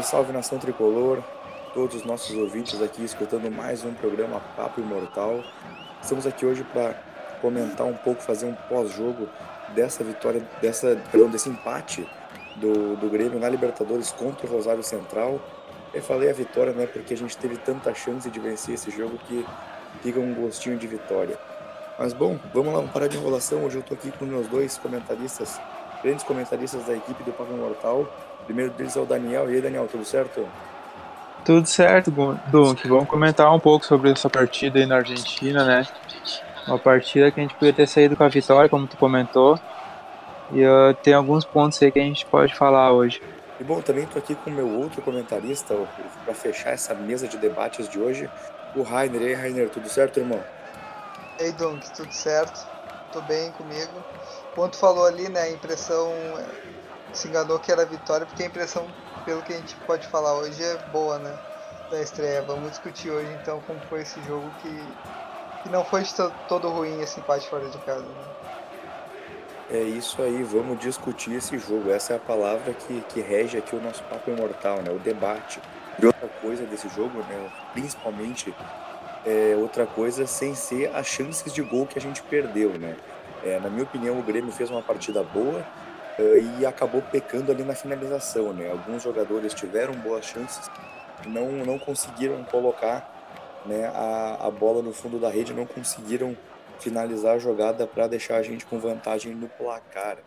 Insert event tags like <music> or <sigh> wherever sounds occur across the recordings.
Salve, salve nação tricolor, todos os nossos ouvintes aqui escutando mais um programa Papo Imortal. Estamos aqui hoje para comentar um pouco, fazer um pós-jogo dessa vitória, dessa, perdão, desse empate do, do Grêmio na Libertadores contra o Rosário Central. Eu falei a vitória, né, porque a gente teve tanta chance de vencer esse jogo que fica um gostinho de vitória. Mas bom, vamos lá, vamos parar de enrolação. Hoje eu estou aqui com meus dois comentaristas, grandes comentaristas da equipe do Papo Imortal. O primeiro deles é o Daniel. E aí, Daniel, tudo certo? Tudo certo, Dunk. Vamos comentar um pouco sobre essa partida aí na Argentina, né? Uma partida que a gente podia ter saído com a vitória, como tu comentou. E uh, tem alguns pontos aí que a gente pode falar hoje. E bom, também estou aqui com o meu outro comentarista para fechar essa mesa de debates de hoje, o Rainer. E aí, Rainer, tudo certo, irmão? Ei, Dunk, tudo certo? Tô bem comigo. Quando falou ali, né, a impressão se enganou que era vitória, porque a impressão, pelo que a gente pode falar hoje, é boa, né? Da estreia. Vamos discutir hoje então como foi esse jogo que, que não foi todo ruim esse empate fora de casa. Né? É isso aí, vamos discutir esse jogo. Essa é a palavra que, que rege aqui o nosso papo imortal, né? O debate. E outra coisa desse jogo, né? Principalmente é, outra coisa sem ser as chances de gol que a gente perdeu, né? É, na minha opinião, o Grêmio fez uma partida boa, uh, e acabou pecando ali na finalização, né? Alguns jogadores tiveram boas chances, não não conseguiram colocar, né, a, a bola no fundo da rede, não conseguiram finalizar a jogada para deixar a gente com vantagem no placar.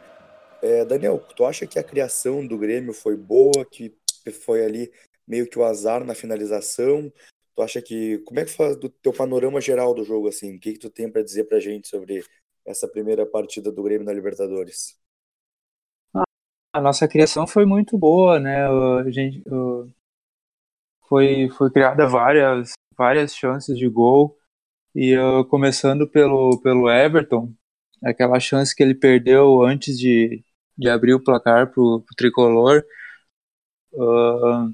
É, Daniel, tu acha que a criação do Grêmio foi boa, que foi ali meio que o azar na finalização? Tu acha que como é que faz do teu panorama geral do jogo assim? O que que tu tem para dizer para gente sobre essa primeira partida do Grêmio na Libertadores? a nossa criação foi muito boa, né? A gente foi foi criada várias várias chances de gol e uh, começando pelo pelo Everton, aquela chance que ele perdeu antes de, de abrir o placar pro, pro tricolor. Uh,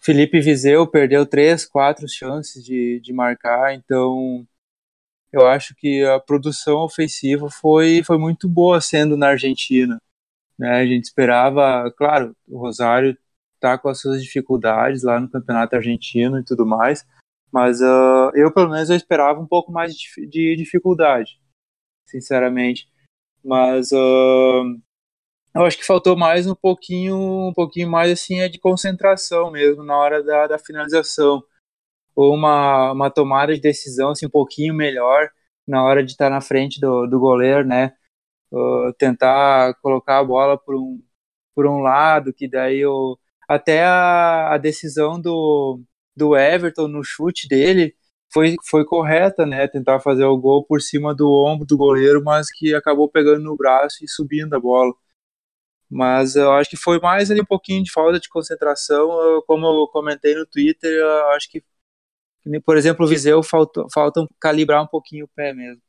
Felipe Viseu perdeu três, quatro chances de, de marcar, então eu acho que a produção ofensiva foi, foi muito boa sendo na Argentina. Né? A gente esperava, claro, o Rosário está com as suas dificuldades lá no campeonato argentino e tudo mais, mas uh, eu pelo menos eu esperava um pouco mais de, de dificuldade, sinceramente. Mas uh, eu acho que faltou mais um pouquinho, um pouquinho mais assim é de concentração mesmo na hora da, da finalização, uma, uma tomada de decisão assim um pouquinho melhor na hora de estar na frente do, do goleiro, né? uh, tentar colocar a bola por um, por um lado, que daí o até a, a decisão do, do Everton no chute dele foi, foi correta, né? Tentar fazer o gol por cima do ombro do goleiro, mas que acabou pegando no braço e subindo a bola. Mas eu acho que foi mais ali um pouquinho de falta de concentração, como eu comentei no Twitter, eu acho que, por exemplo, o Viseu falta, falta calibrar um pouquinho o pé mesmo.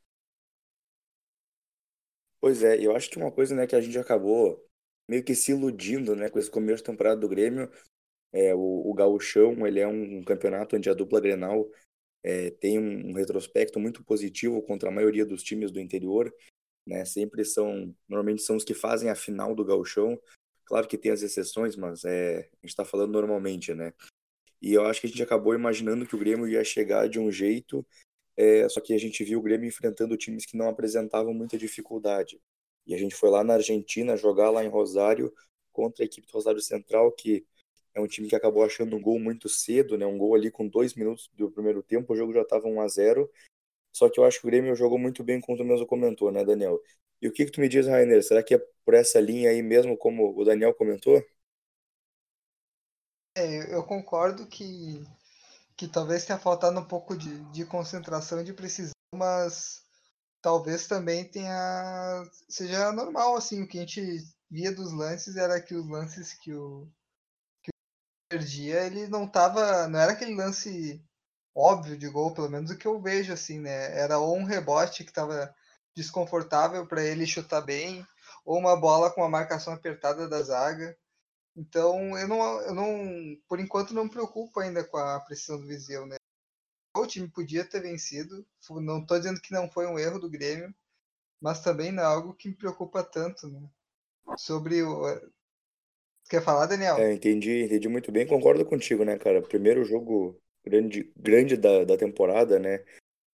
Pois é, eu acho que uma coisa, né, que a gente acabou meio que se iludindo, né, com esse começo de temporada do Grêmio, é, o, o Gauchão, ele é um, um campeonato onde a dupla Grenal é, tem um, um, retrospecto muito positivo contra a maioria dos times do interior, né, sempre são, normalmente são os que fazem a final do Gauchão, claro que tem as exceções, mas é, a gente está falando normalmente, né, e eu acho que a gente acabou imaginando que o Grêmio ia chegar de um jeito é, só que a gente viu o Grêmio enfrentando times que não apresentavam muita dificuldade. E a gente foi lá na Argentina jogar lá em Rosário contra a equipe do Rosário Central, que é um time que acabou achando um gol muito cedo, né? Um gol ali com dois minutos do primeiro tempo, o jogo já estava 1 a 0 Só que eu acho que o Grêmio jogou muito bem, como tu mesmo comentou, né, Daniel? E o que, que tu me diz, Rainer? Será que é por essa linha aí mesmo, como o Daniel comentou? É, eu concordo que que talvez tenha faltado um pouco de, de concentração e de precisão, mas talvez também tenha seja normal assim o que a gente via dos lances era que os lances que o que o perdia ele não tava não era aquele lance óbvio de gol pelo menos o que eu vejo assim né? Era ou um rebote que estava desconfortável para ele chutar bem ou uma bola com a marcação apertada da zaga então, eu não, eu não, por enquanto, não me preocupo ainda com a precisão do Viseu, né? O time podia ter vencido, não estou dizendo que não foi um erro do Grêmio, mas também não é algo que me preocupa tanto, né? Sobre o, Quer falar, Daniel? É, entendi, entendi muito bem, concordo contigo, né, cara? Primeiro jogo grande, grande da, da temporada, né?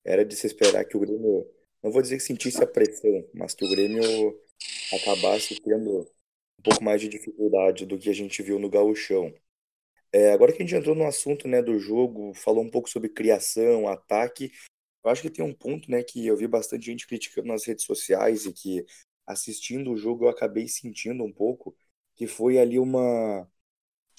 Era de se esperar que o Grêmio, não vou dizer que sentisse a pressão, mas que o Grêmio acabasse tendo um pouco mais de dificuldade do que a gente viu no Gauchão. É, agora que a gente entrou no assunto, né, do jogo, falou um pouco sobre criação, ataque, eu acho que tem um ponto, né, que eu vi bastante gente criticando nas redes sociais e que assistindo o jogo eu acabei sentindo um pouco, que foi ali uma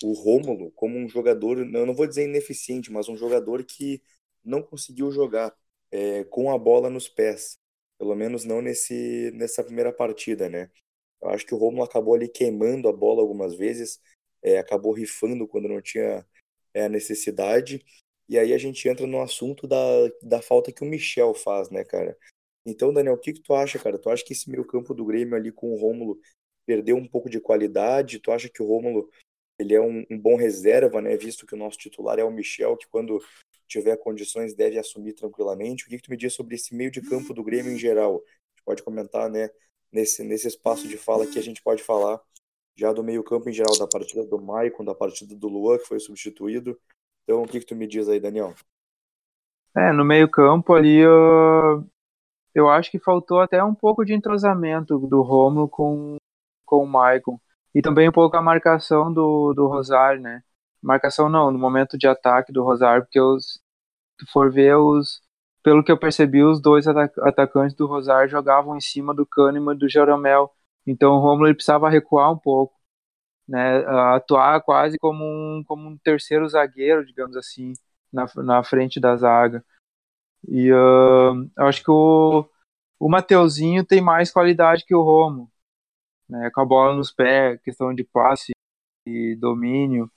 o Rômulo como um jogador, eu não vou dizer ineficiente, mas um jogador que não conseguiu jogar é, com a bola nos pés, pelo menos não nesse nessa primeira partida, né? Eu acho que o Rômulo acabou ali queimando a bola algumas vezes, é, acabou rifando quando não tinha é, a necessidade. E aí a gente entra no assunto da, da falta que o Michel faz, né, cara? Então, Daniel, o que, que tu acha, cara? Tu acha que esse meio campo do Grêmio ali com o Rômulo perdeu um pouco de qualidade? Tu acha que o Rômulo ele é um, um, bom reserva, né? Visto que o nosso titular é o Michel, que quando tiver condições deve assumir tranquilamente. O que, que tu me diz sobre esse meio de campo do Grêmio em geral? A gente pode comentar, né? Nesse, nesse espaço de fala que a gente pode falar já do meio campo em geral, da partida do Maicon, da partida do Luan, que foi substituído. Então, o que, que tu me diz aí, Daniel? É, no meio campo ali, eu, eu acho que faltou até um pouco de entrosamento do Romulo com, com o Maicon. E também um pouco a marcação do, do Rosário, né? Marcação não, no momento de ataque do Rosário, porque os, se for ver os, pelo que eu percebi, os dois atacantes do Rosário jogavam em cima do Kahneman e do Jeromel. Então o Romulo precisava recuar um pouco, né, atuar quase como um, como um terceiro zagueiro, digamos assim, na, na frente da zaga. E uh, acho que o, o Mateuzinho tem mais qualidade que o Romo, né, com a bola nos pés, questão de passe e domínio.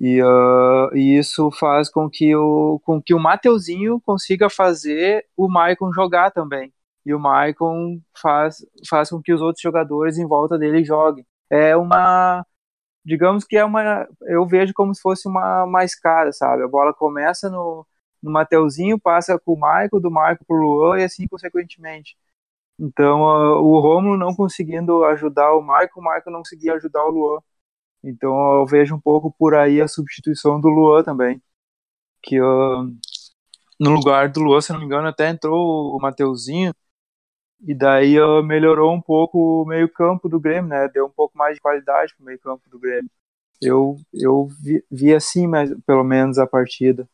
E, uh, e, isso faz com que o, com que o Mateuzinho consiga fazer o Maicon jogar também. E o Maicon faz, faz com que os outros jogadores em volta dele joguem. É uma. Digamos que é uma. Eu vejo como se fosse uma, uma escada, sabe? A bola começa no, no Mateuzinho, passa com o Maicon, do Maicon pro Luan e assim consequentemente. Então, uh, o Romulo não conseguindo ajudar o Maicon, o Maicon não conseguia ajudar o Luan. Então eu vejo um pouco por aí a substituição do Luan também. Que uh, no lugar do Luan, se não me engano, até entrou o Mateuzinho. E daí uh, melhorou um pouco o meio-campo do Grêmio, né? Deu um pouco mais de qualidade pro meio-campo do Grêmio. Eu, eu vi, vi assim, mas, pelo menos, a partida.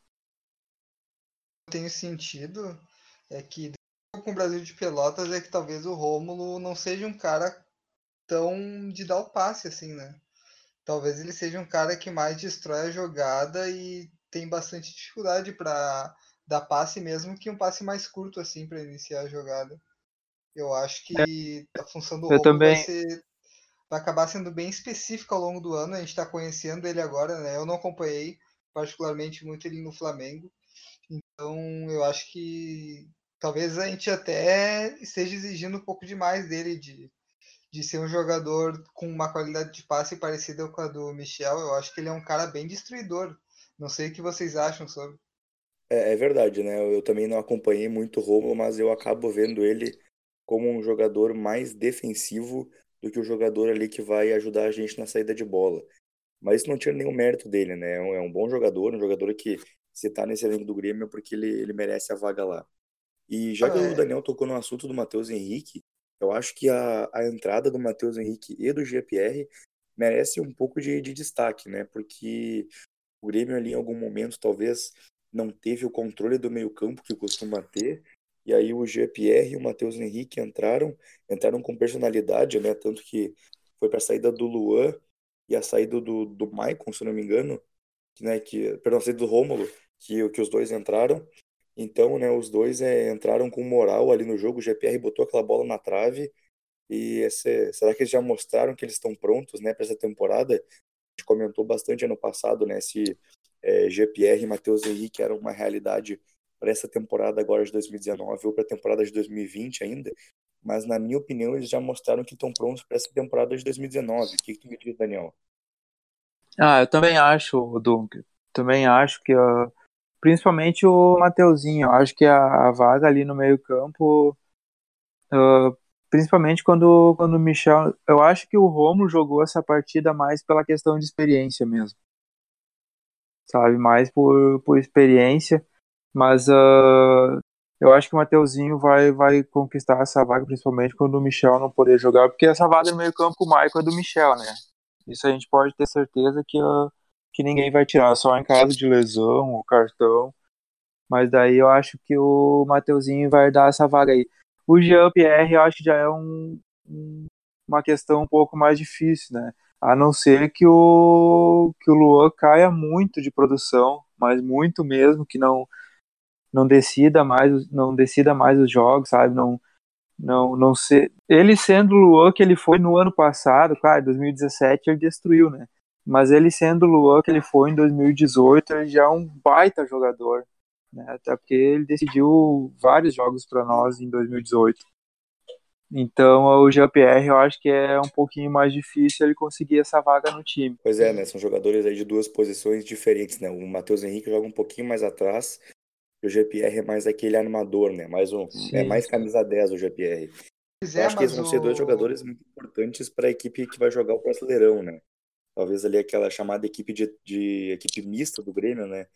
Tem sentido é que com o Brasil de Pelotas é que talvez o Rômulo não seja um cara tão de dar o passe assim, né? Talvez ele seja um cara que mais destrói a jogada e tem bastante dificuldade para dar passe mesmo que um passe mais curto assim para iniciar a jogada. Eu acho que é, a função do também... vai, ser, vai acabar sendo bem específica ao longo do ano. A gente está conhecendo ele agora, né? Eu não acompanhei particularmente muito ele no Flamengo. Então eu acho que talvez a gente até esteja exigindo um pouco demais dele de de ser um jogador com uma qualidade de passe parecida com a do Michel. Eu acho que ele é um cara bem destruidor. Não sei o que vocês acham sobre. É, é verdade, né? Eu também não acompanhei muito o Romulo, mas eu acabo vendo ele como um jogador mais defensivo do que o jogador ali que vai ajudar a gente na saída de bola. Mas isso não tira nenhum mérito dele, né? É um, é um bom jogador, um jogador que se tá nesse elenco do Grêmio é porque ele, ele merece a vaga lá. E já ah, que é. o Daniel tocou no assunto do Matheus Henrique, eu acho que a, a entrada do Matheus Henrique e do GPR merece um pouco de, de destaque, né? Porque o Grêmio ali em algum momento talvez não teve o controle do meio-campo que costuma ter. E aí o GPR e o Matheus Henrique entraram, entraram com personalidade, né? Tanto que foi para a saída do Luan e a saída do, do Maicon, se não me engano, né? Que, perdão, a saída do Rômulo, que, que os dois entraram. Então, né, os dois é, entraram com moral ali no jogo. O GPR botou aquela bola na trave. E esse, será que eles já mostraram que eles estão prontos, né, para essa temporada? A gente comentou bastante ano passado, né, se é, GPR e Matheus Henrique eram uma realidade para essa temporada agora de 2019 ou para a temporada de 2020 ainda. Mas na minha opinião, eles já mostraram que estão prontos para essa temporada de 2019. O que, que tu me diz, Daniel? Ah, eu também acho, Duncan. Também acho que uh principalmente o Mateuzinho. Eu acho que a, a vaga ali no meio-campo uh, principalmente quando, quando o Michel. Eu acho que o Romo jogou essa partida mais pela questão de experiência mesmo. Sabe? Mais por, por experiência. Mas uh, eu acho que o Mateuzinho vai, vai conquistar essa vaga, principalmente quando o Michel não poder jogar, porque essa vaga no meio-campo, o Michael é do Michel, né? Isso a gente pode ter certeza que, uh, que ninguém vai tirar, só em caso de lesão, o cartão. Mas daí eu acho que o Mateuzinho vai dar essa vaga aí. O Jean-Pierre eu acho que já é um, uma questão um pouco mais difícil, né? A não ser que o, que o Luan caia muito de produção, mas muito mesmo, que não não decida mais, não decida mais os jogos, sabe? Não, não, não ser. Ele sendo o Luan que ele foi no ano passado, claro, 2017 ele destruiu, né? Mas ele sendo o Luan que ele foi em 2018, ele já é um baita jogador, né? Até porque ele decidiu vários jogos para nós em 2018. Então o Jean-Pierre eu acho que é um pouquinho mais difícil ele conseguir essa vaga no time. Pois é, né? São jogadores aí de duas posições diferentes, né? O Matheus Henrique joga um pouquinho mais atrás o GPR é mais aquele armador, né? Mais um, é mais camisa 10 o GPR. Pois é, acho que eles vão o... ser dois jogadores muito importantes para a equipe que vai jogar o Brasileirão, né? Talvez ali aquela chamada equipe de, de equipe mista do Grêmio, né?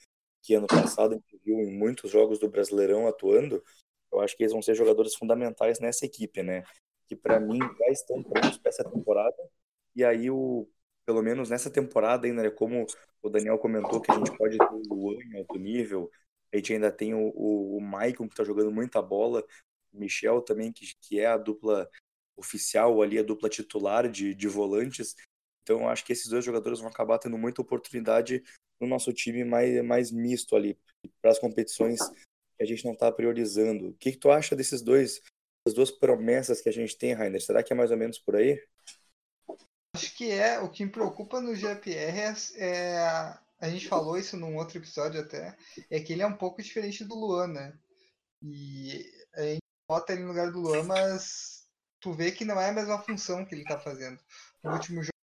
Que ano passado a gente viu em muitos jogos do Brasileirão atuando. Eu acho que eles vão ser jogadores fundamentais nessa equipe, né? Que para mim já estão prontos para essa temporada. E aí o pelo menos nessa temporada ainda, né, como o Daniel comentou que a gente pode ter o Luan em alto nível, a gente ainda tem o, o, o Maicon, que está jogando muita bola, o Michel também, que, que é a dupla oficial ali, a dupla titular de, de volantes. Então, acho que esses dois jogadores vão acabar tendo muita oportunidade no nosso time mais, mais misto ali, para as competições que a gente não está priorizando. O que, que tu acha desses dois, das duas promessas que a gente tem, Rainer? Será que é mais ou menos por aí? Acho que é. O que me preocupa no GPR é, é a gente falou isso num outro episódio até, é que ele é um pouco diferente do Luan, né? E a gente bota ele no lugar do Luan, mas tu vê que não é a mesma função que ele tá fazendo. No último jogo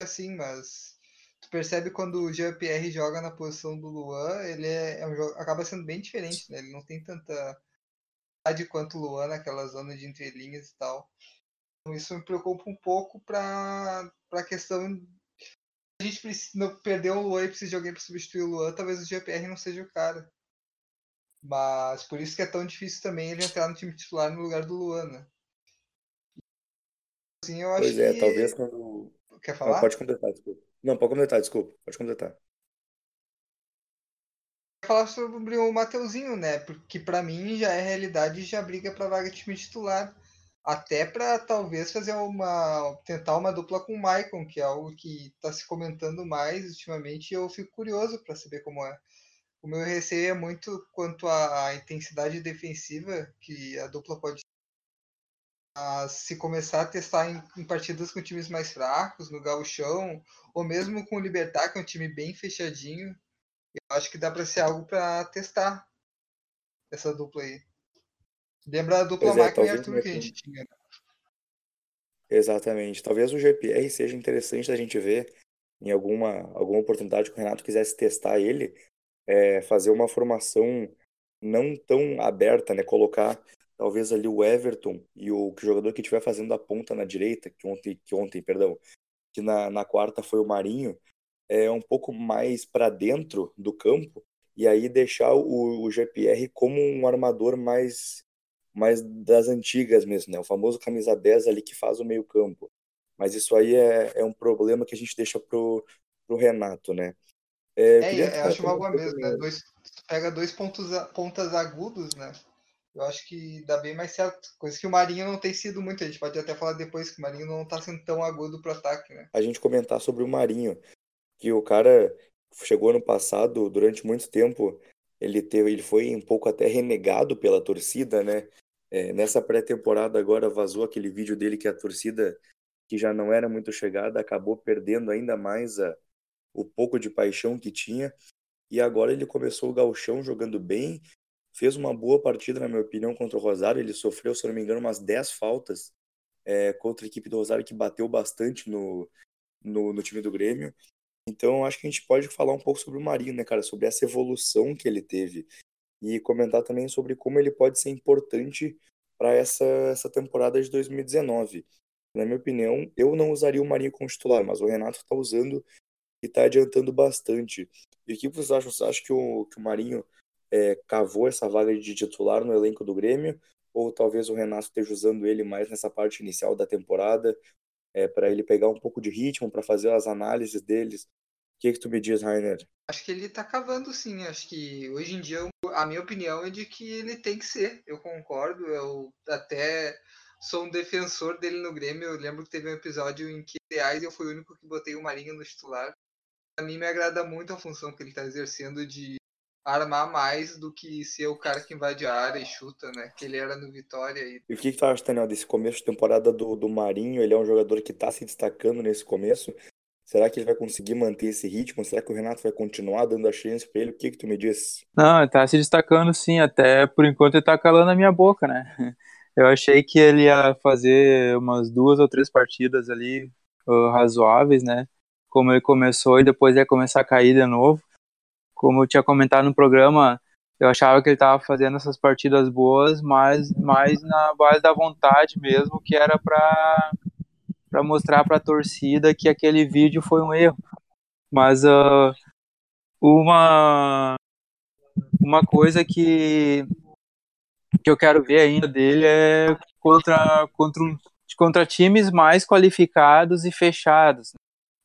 assim, mas tu percebe quando o Jean-Pierre joga na posição do Luan, ele é, é um jogo, acaba sendo bem diferente, né? Ele não tem tanta de quanto o Luan naquela zona de entrelinhas e tal. Então isso me preocupa um pouco para a questão a gente precisa, não, perdeu o Luan e precisa de alguém para substituir o Luan, talvez o GPR não seja o cara. Mas por isso que é tão difícil também ele entrar no time titular no lugar do Luan, né? Assim, eu acho pois é, que... talvez quando. Quer falar? Não, pode completar, desculpa. Não, pode completar, desculpa. Pode completar. falar sobre o Mateuzinho, né? Porque para mim já é realidade e já briga para vaga de time titular até para talvez fazer uma tentar uma dupla com o Maicon, que é algo que está se comentando mais ultimamente, e eu fico curioso para saber como é. O meu receio é muito quanto à intensidade defensiva que a dupla pode a se começar a testar em, em, partidas com times mais fracos, no gauchão, ou mesmo com o Libertar, que é um time bem fechadinho, eu acho que dá para ser algo para testar essa dupla aí. Lembra a dupla é, Michael e Arthur que a gente tinha. Né? Exatamente. Talvez o GPR seja interessante da gente ver em alguma, alguma oportunidade que o Renato quisesse testar ele, é, fazer uma formação não tão aberta, né? Colocar talvez ali o Everton e o, jogador que estiver fazendo a ponta na direita, que ontem, que ontem, perdão, que na, na quarta foi o Marinho, é um pouco mais para dentro do campo e aí deixar o, o GPR como um armador mais mais das antigas mesmo, né? O famoso camisa 10 ali que faz o meio campo. Mas isso aí é, é um problema que a gente deixa pro, pro Renato, né? É, é eu acho uma boa mesmo, né? Dois, pega dois pontos, pontas agudos, né? Eu acho que dá bem mais certo. Coisa que o Marinho não tem sido muito. A gente pode até falar depois que o Marinho não tá sendo tão agudo pro ataque, né? A gente comentar sobre o Marinho, que o cara chegou no passado, durante muito tempo, ele teve, ele foi um pouco até renegado pela torcida, né? É, nessa pré-temporada agora vazou aquele vídeo dele que a torcida, que já não era muito chegada, acabou perdendo ainda mais a, o pouco de paixão que tinha. E agora ele começou o gauchão jogando bem, fez uma boa partida, na minha opinião, contra o Rosário. Ele sofreu, se não me engano, umas 10 faltas é, contra a equipe do Rosário, que bateu bastante no, no, no time do Grêmio. Então, acho que a gente pode falar um pouco sobre o Marinho, né, cara? Sobre essa evolução que ele teve. E comentar também sobre como ele pode ser importante para essa, essa temporada de 2019. Na minha opinião, eu não usaria o Marinho como titular, mas o Renato está usando e está adiantando bastante. E o que vocês acham? Você acha que o, que o Marinho é, cavou essa vaga de titular no elenco do Grêmio? Ou talvez o Renato esteja usando ele mais nessa parte inicial da temporada, é, para ele pegar um pouco de ritmo, para fazer as análises deles? O que, que tu me diz, Rainer? Acho que ele tá cavando sim. Acho que hoje em dia a minha opinião é de que ele tem que ser. Eu concordo. Eu até sou um defensor dele no Grêmio. Eu lembro que teve um episódio em que, aliás, eu fui o único que botei o Marinho no titular. Pra mim me agrada muito a função que ele tá exercendo de armar mais do que ser o cara que invade a área e chuta, né? Que ele era no Vitória. E, e o que, que tu acha, Daniel, desse começo de temporada do, do Marinho? Ele é um jogador que tá se destacando nesse começo. Será que ele vai conseguir manter esse ritmo? Será que o Renato vai continuar dando a chance para ele? O que que tu me diz? Não, ele tá se destacando sim, até por enquanto ele tá calando a minha boca, né? <laughs> Eu achei que ele ia fazer umas duas ou três partidas ali uh, razoáveis, né? Como ele começou e depois ia começar a cair de novo. Como eu tinha comentado no programa, eu achava que ele estava fazendo essas partidas boas, mas mais na base da vontade mesmo, que era para mostrar para a torcida que aquele vídeo foi um erro. Mas uh, uma uma coisa que que eu quero ver ainda dele é contra contra contra times mais qualificados e fechados.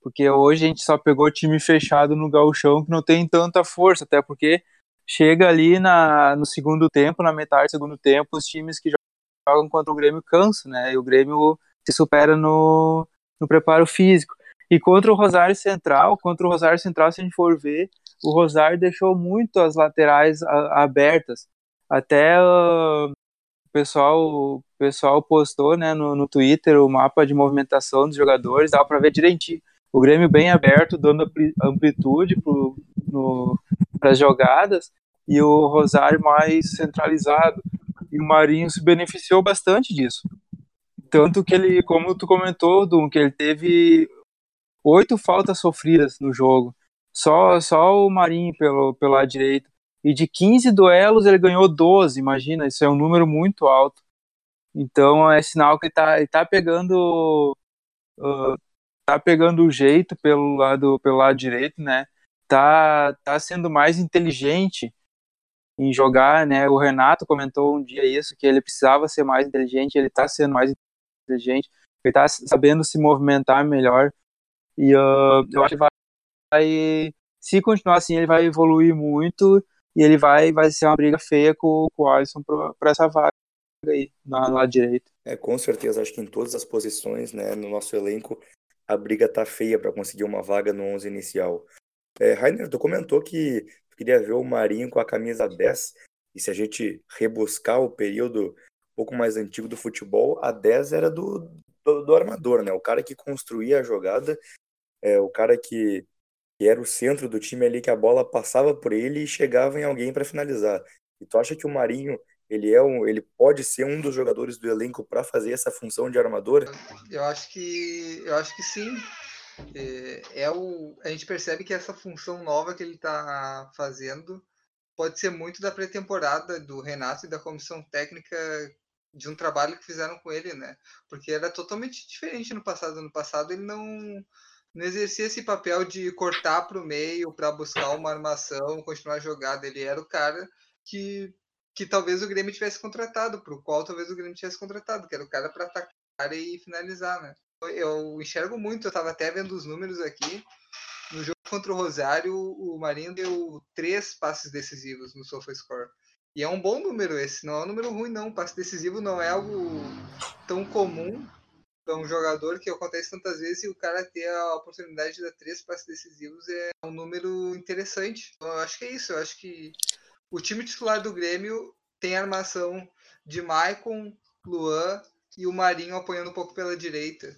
Porque hoje a gente só pegou time fechado no gauchão que não tem tanta força, até porque chega ali na, no segundo tempo, na metade do segundo tempo, os times que jogam contra o Grêmio cansam, né? E o Grêmio se supera no, no preparo físico. E contra o Rosário Central, contra o Rosário Central, se a gente for ver, o Rosário deixou muito as laterais a, abertas. Até uh, o pessoal, o pessoal postou né, no, no Twitter o mapa de movimentação dos jogadores, dá para ver direitinho. O Grêmio bem aberto, dando amplitude para as jogadas, e o Rosário mais centralizado. E o Marinho se beneficiou bastante disso. Tanto que ele, como tu comentou, Dum, que ele teve oito faltas sofridas no jogo. Só, só o Marinho pelo, lado direito. E de 15 duelos ele ganhou 12, imagina, isso é um número muito alto. Então é sinal que ele tá, ele tá pegando. Uh, tá pegando o jeito pelo lado, pelo lado direito, né? Tá, tá sendo mais inteligente em jogar, né? O Renato comentou um dia isso, que ele precisava ser mais inteligente, ele tá sendo mais inteligente, ele tá sabendo se movimentar melhor. E uh, eu acho que vai, vai, se continuar assim, ele vai evoluir muito e ele vai, vai ser uma briga feia com, com o Alisson para essa vaga aí, na lado direito. É, com certeza, acho que em todas as posições, né, no nosso elenco, a briga tá feia para conseguir uma vaga no 11 inicial. É, Rainer, tu comentou que queria ver o Marinho com a camisa 10, e se a gente rebuscar o período pouco mais antigo do futebol, a 10 era do, do, do armador, né? O cara que construía a jogada, é, o cara que, que era o centro do time ali, que a bola passava por ele e chegava em alguém para finalizar. E tu acha que o Marinho ele é um, ele pode ser um dos jogadores do elenco para fazer essa função de armador? Eu acho que eu acho que sim. É, é o, a gente percebe que essa função nova que ele está fazendo pode ser muito da pré-temporada do Renato e da comissão técnica de um trabalho que fizeram com ele, né? Porque era totalmente diferente no passado. No passado ele não, não exercia esse papel de cortar para o meio para buscar uma armação, continuar a jogada. Ele era o cara que, que talvez o Grêmio tivesse contratado, para o qual talvez o Grêmio tivesse contratado, que era o cara para atacar e finalizar, né? Eu enxergo muito, eu estava até vendo os números aqui. No jogo contra o Rosário, o Marinho deu três passes decisivos no SofaScore. E é um bom número esse, não é um número ruim não. Passe decisivo não é algo tão comum para um jogador que acontece tantas vezes e o cara ter a oportunidade de dar três passes decisivos é um número interessante. Então, eu acho que é isso, eu acho que o time titular do Grêmio tem a armação de Maicon, Luan e o Marinho apoiando um pouco pela direita.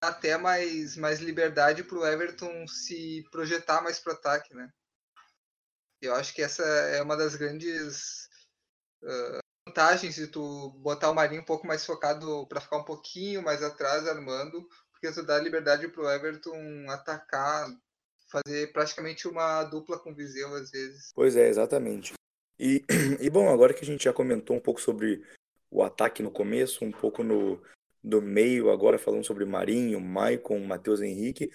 Até mais, mais liberdade para o Everton se projetar mais para o ataque, né? Eu acho que essa é uma das grandes uh, vantagens de tu botar o Marinho um pouco mais focado para ficar um pouquinho mais atrás armando, porque tu dá liberdade para o Everton atacar, fazer praticamente uma dupla com o Viseu às vezes. Pois é, exatamente. E, <clears throat> e bom, agora que a gente já comentou um pouco sobre o ataque no começo, um pouco no do meio, agora falando sobre Marinho, Maicon, Matheus Henrique.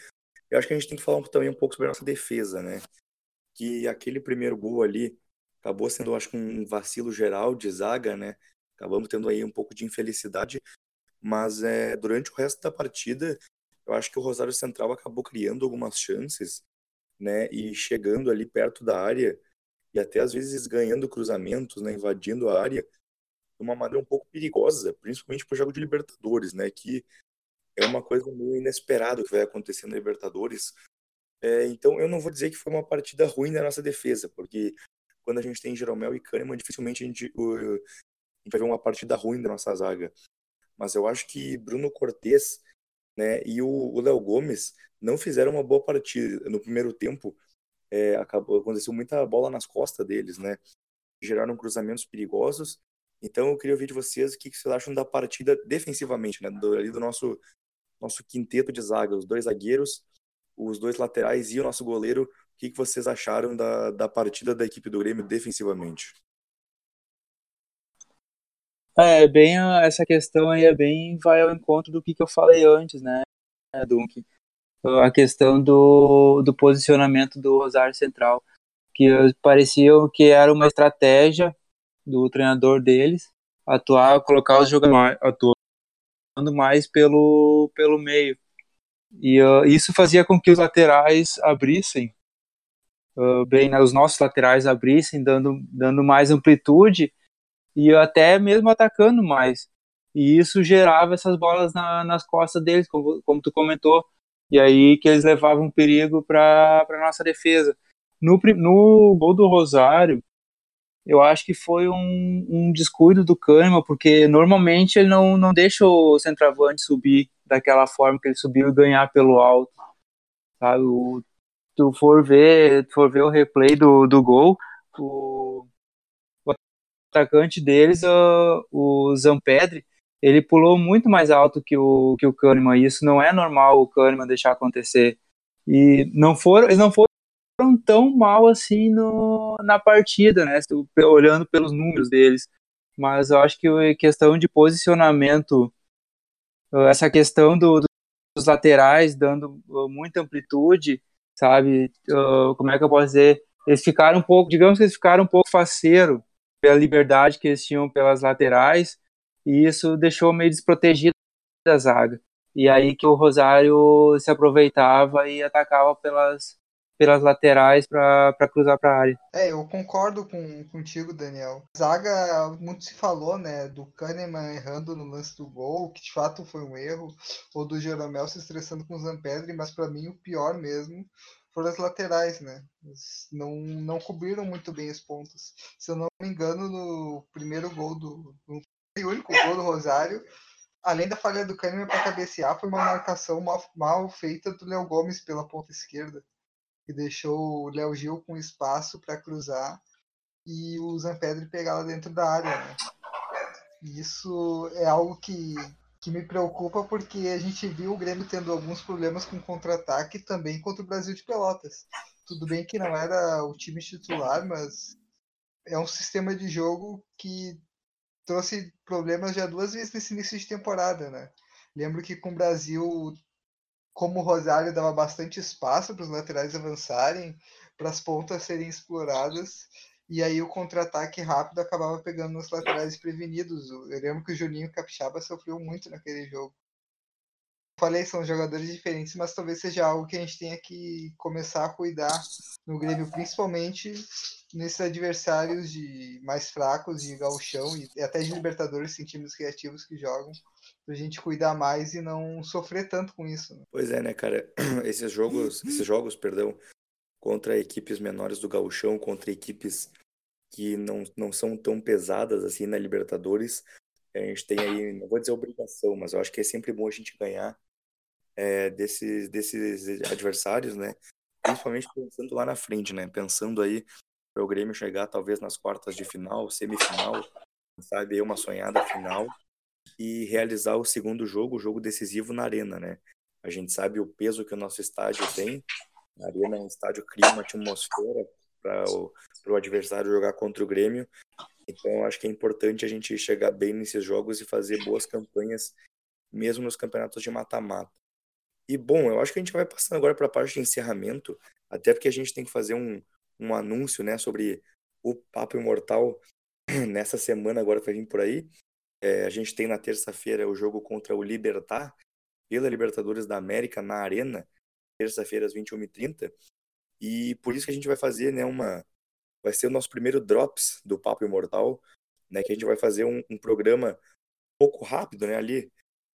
Eu acho que a gente tem que falar também um pouco sobre a nossa defesa, né? Que aquele primeiro gol ali acabou sendo, acho que, um vacilo geral de zaga, né? Acabamos tendo aí um pouco de infelicidade, mas é, durante o resto da partida, eu acho que o Rosário Central acabou criando algumas chances, né? E chegando ali perto da área e até às vezes ganhando cruzamentos, né? Invadindo a área de uma maneira um pouco perigosa, principalmente para o jogo de Libertadores, né? Que é uma coisa meio inesperada que vai acontecer na Libertadores. É, então, eu não vou dizer que foi uma partida ruim da nossa defesa, porque quando a gente tem Jeromel e Kahneman, dificilmente a gente, o, a gente vai ver uma partida ruim da nossa zaga. Mas eu acho que Bruno Cortes né, e o Léo Gomes não fizeram uma boa partida. No primeiro tempo, é, acabou, aconteceu muita bola nas costas deles, né? Geraram cruzamentos perigosos então eu queria ouvir de vocês o que vocês acham da partida defensivamente, né? Do, ali do nosso, nosso quinteto de zaga, os dois zagueiros, os dois laterais e o nosso goleiro. O que vocês acharam da, da partida da equipe do Grêmio defensivamente? É, bem, essa questão aí é bem, vai ao encontro do que, que eu falei antes, né, Dunk? A questão do, do posicionamento do Rosário Central, que parecia que era uma estratégia do treinador deles atuar, colocar os jogadores atuando mais pelo, pelo meio. E uh, isso fazia com que os laterais abrissem uh, bem, né, os nossos laterais abrissem, dando, dando mais amplitude e até mesmo atacando mais. E isso gerava essas bolas na, nas costas deles, como, como tu comentou. E aí que eles levavam perigo para a nossa defesa. No, no gol do Rosário, eu acho que foi um, um descuido do Kahneman, porque normalmente ele não, não deixa o centroavante subir daquela forma que ele subiu e ganhar pelo alto. Sabe? O, tu for ver, for ver o replay do, do gol, o atacante deles, o, o Zampedri, ele pulou muito mais alto que o, que o Kahneman, e isso não é normal o Kahneman deixar acontecer. E não foram, eles não foram tão mal assim no, na partida, né? Olhando pelos números deles. Mas eu acho que a questão de posicionamento, essa questão do, dos laterais dando muita amplitude, sabe? Como é que eu posso dizer? Eles ficaram um pouco, digamos que eles ficaram um pouco faceiro pela liberdade que eles tinham pelas laterais, e isso deixou meio desprotegido a zaga. E aí que o Rosário se aproveitava e atacava pelas, pelas laterais para cruzar para a área. É, eu concordo com, contigo, Daniel. Zaga, muito se falou, né, do Kahneman errando no lance do gol, que de fato foi um erro, ou do Jeromel se estressando com o Zampedri, mas para mim o pior mesmo foram as laterais, né? Não, não cobriram muito bem as pontas. Se eu não me engano, no primeiro gol do. No único gol do Rosário, além da falha do Kahneman para cabecear, foi uma marcação mal, mal feita do Léo Gomes pela ponta esquerda que deixou o Léo Gil com espaço para cruzar e o Zampedri pegar lá dentro da área. Né? Isso é algo que, que me preocupa porque a gente viu o Grêmio tendo alguns problemas com contra-ataque também contra o Brasil de Pelotas. Tudo bem que não era o time titular, mas é um sistema de jogo que trouxe problemas já duas vezes nesse início de temporada, né? Lembro que com o Brasil como o Rosário dava bastante espaço para os laterais avançarem, para as pontas serem exploradas, e aí o contra-ataque rápido acabava pegando os laterais prevenidos. Eu lembro que o Juninho Capixaba sofreu muito naquele jogo. Falei, são jogadores diferentes, mas talvez seja algo que a gente tenha que começar a cuidar no Grêmio, principalmente nesses adversários de mais fracos de gauchão e até de Libertadores, sem times criativos que jogam pra gente cuidar mais e não sofrer tanto com isso. Né? Pois é, né, cara? <clears throat> Esses jogos, esses jogos, perdão, contra equipes menores do gauchão, contra equipes que não, não são tão pesadas assim na Libertadores, a gente tem aí, não vou dizer obrigação, mas eu acho que é sempre bom a gente ganhar é, desses, desses adversários, né? Principalmente pensando lá na frente, né? Pensando aí para o Grêmio chegar talvez nas quartas de final, semifinal, sabe, uma sonhada final e realizar o segundo jogo, o jogo decisivo na arena, né? A gente sabe o peso que o nosso estádio tem. Arena um estádio cria uma atmosfera para o, adversário jogar contra o Grêmio. Então, acho que é importante a gente chegar bem nesses jogos e fazer boas campanhas, mesmo nos campeonatos de mata-mata. E, bom, eu acho que a gente vai passando agora para a parte de encerramento, até porque a gente tem que fazer um, um anúncio né, sobre o Papo Imortal <clears throat> nessa semana agora que vai vir por aí. É, a gente tem na terça-feira o jogo contra o Libertar, pela Libertadores da América, na Arena, terça-feira às 21h30. E por isso que a gente vai fazer né, uma. Vai ser o nosso primeiro Drops do Papo Imortal, né, que a gente vai fazer um, um programa um pouco rápido, né, ali,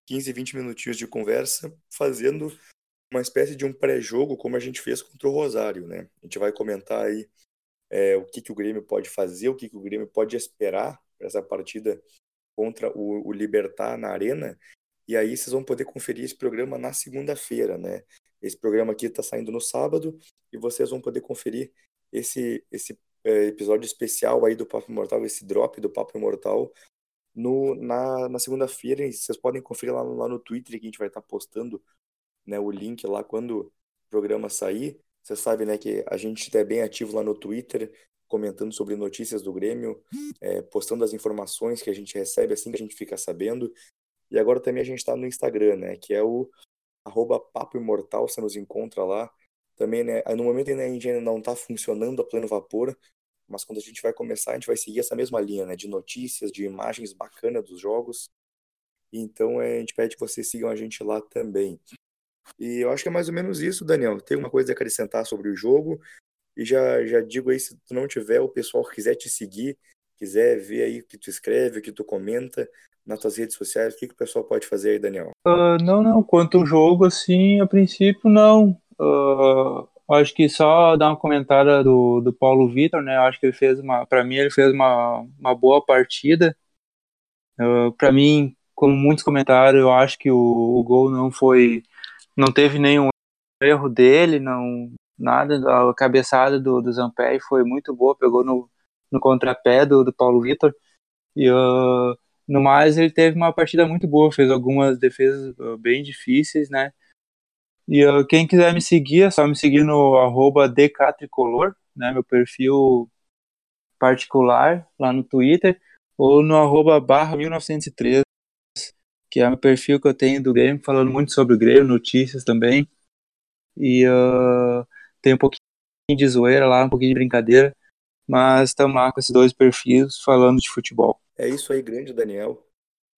15, 20 minutinhos de conversa, fazendo uma espécie de um pré-jogo, como a gente fez contra o Rosário, né? A gente vai comentar aí é, o que, que o Grêmio pode fazer, o que, que o Grêmio pode esperar para essa partida contra o, o Libertar na Arena. E aí vocês vão poder conferir esse programa na segunda-feira, né? Esse programa aqui está saindo no sábado e vocês vão poder conferir esse, esse é, episódio especial aí do Papo Imortal, esse drop do Papo Imortal no, na, na segunda-feira. Vocês podem conferir lá, lá no Twitter que a gente vai estar tá postando né, o link lá quando o programa sair. Você sabe, né, que a gente é bem ativo lá no Twitter, comentando sobre notícias do Grêmio, é, postando as informações que a gente recebe assim que a gente fica sabendo. E agora também a gente está no Instagram, né, que é o arroba Papo Imortal, você nos encontra lá. Também, né, no momento ainda a ainda não está funcionando a pleno vapor, mas quando a gente vai começar, a gente vai seguir essa mesma linha, né, de notícias, de imagens bacanas dos jogos. Então, é, a gente pede que vocês sigam a gente lá também. E eu acho que é mais ou menos isso, Daniel. Tem uma coisa a acrescentar sobre o jogo. E já, já digo aí, se tu não tiver, o pessoal quiser te seguir, quiser ver aí o que tu escreve, o que tu comenta nas tuas redes sociais, o que, que o pessoal pode fazer aí, Daniel? Uh, não, não. Quanto ao jogo, assim, a princípio, não. Uh, acho que só dar uma comentada do, do Paulo Vitor, né? Acho que ele fez uma. Para mim, ele fez uma, uma boa partida. Uh, para mim, como muitos comentaram, eu acho que o, o gol não foi não teve nenhum erro dele, não nada. A cabeçada do, do Zamperi foi muito boa, pegou no, no contrapé do, do Paulo Vitor. E uh, no mais, ele teve uma partida muito boa, fez algumas defesas uh, bem difíceis, né? E uh, quem quiser me seguir, é só me seguir no arroba né? Meu perfil particular lá no Twitter, ou no arroba barra 1903 que é o perfil que eu tenho do Grêmio, falando muito sobre o Grêmio, notícias também. E uh, tem um pouquinho de zoeira lá, um pouquinho de brincadeira, mas estamos lá com esses dois perfis falando de futebol. É isso aí, grande Daniel.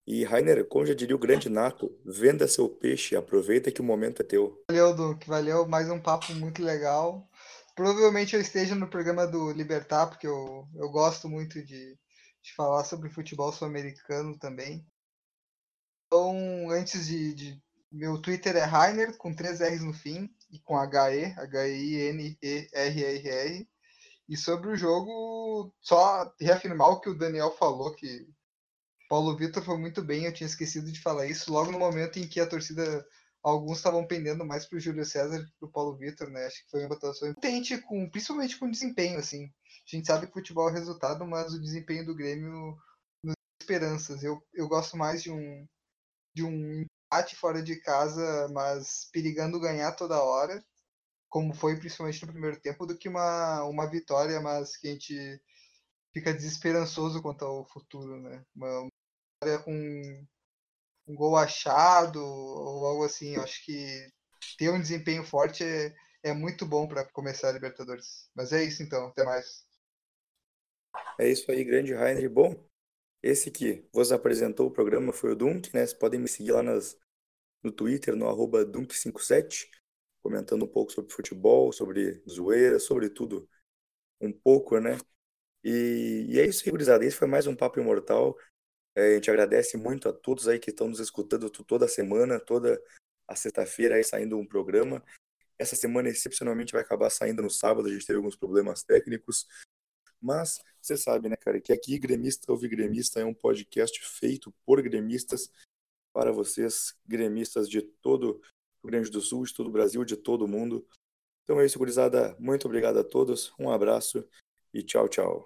E Rainer, como já diria o grande Nato, venda seu peixe, aproveita que o momento é teu. Valeu, Duque, valeu, mais um papo muito legal. Provavelmente eu esteja no programa do Libertar, porque eu, eu gosto muito de, de falar sobre futebol sul-americano também. Então, antes de, de, Meu Twitter é Rainer, com três R's no fim, e com H-E, H-I-N-E-R-R-R. E sobre o jogo, só reafirmar o que o Daniel falou, que Paulo Vitor foi muito bem, eu tinha esquecido de falar isso, logo no momento em que a torcida, alguns estavam pendendo mais para o Júlio César que para o Paulo Vitor, né? Acho que foi uma votação importante, com, principalmente com desempenho, assim. A gente sabe que futebol é resultado, mas o desempenho do Grêmio nos esperanças. Eu, eu gosto mais de um, de um empate fora de casa, mas perigando ganhar toda hora, como foi principalmente no primeiro tempo, do que uma, uma vitória, mas que a gente fica desesperançoso quanto ao futuro, né? Uma, vitória com um gol achado ou algo assim. Eu acho que ter um desempenho forte é, é muito bom para começar a Libertadores. Mas é isso então, até mais. É isso aí, grande Rainer. Bom, esse que vos apresentou o programa foi o Dunk, né? Vocês podem me seguir lá nas, no Twitter, no arroba Dunk57, comentando um pouco sobre futebol, sobre zoeira, sobre tudo um pouco, né? E, e é isso gurizada. Esse foi mais um Papo Imortal. É, a gente agradece muito a todos aí que estão nos escutando toda semana, toda a sexta-feira aí saindo um programa. Essa semana, excepcionalmente, vai acabar saindo no sábado. A gente teve alguns problemas técnicos. Mas você sabe, né, cara, que aqui Gremista Ouve Gremista é um podcast feito por gremistas para vocês, gremistas de todo Grande do Sul, de todo o Brasil, de todo o mundo. Então é isso, gurizada. Muito obrigado a todos, um abraço e tchau, tchau.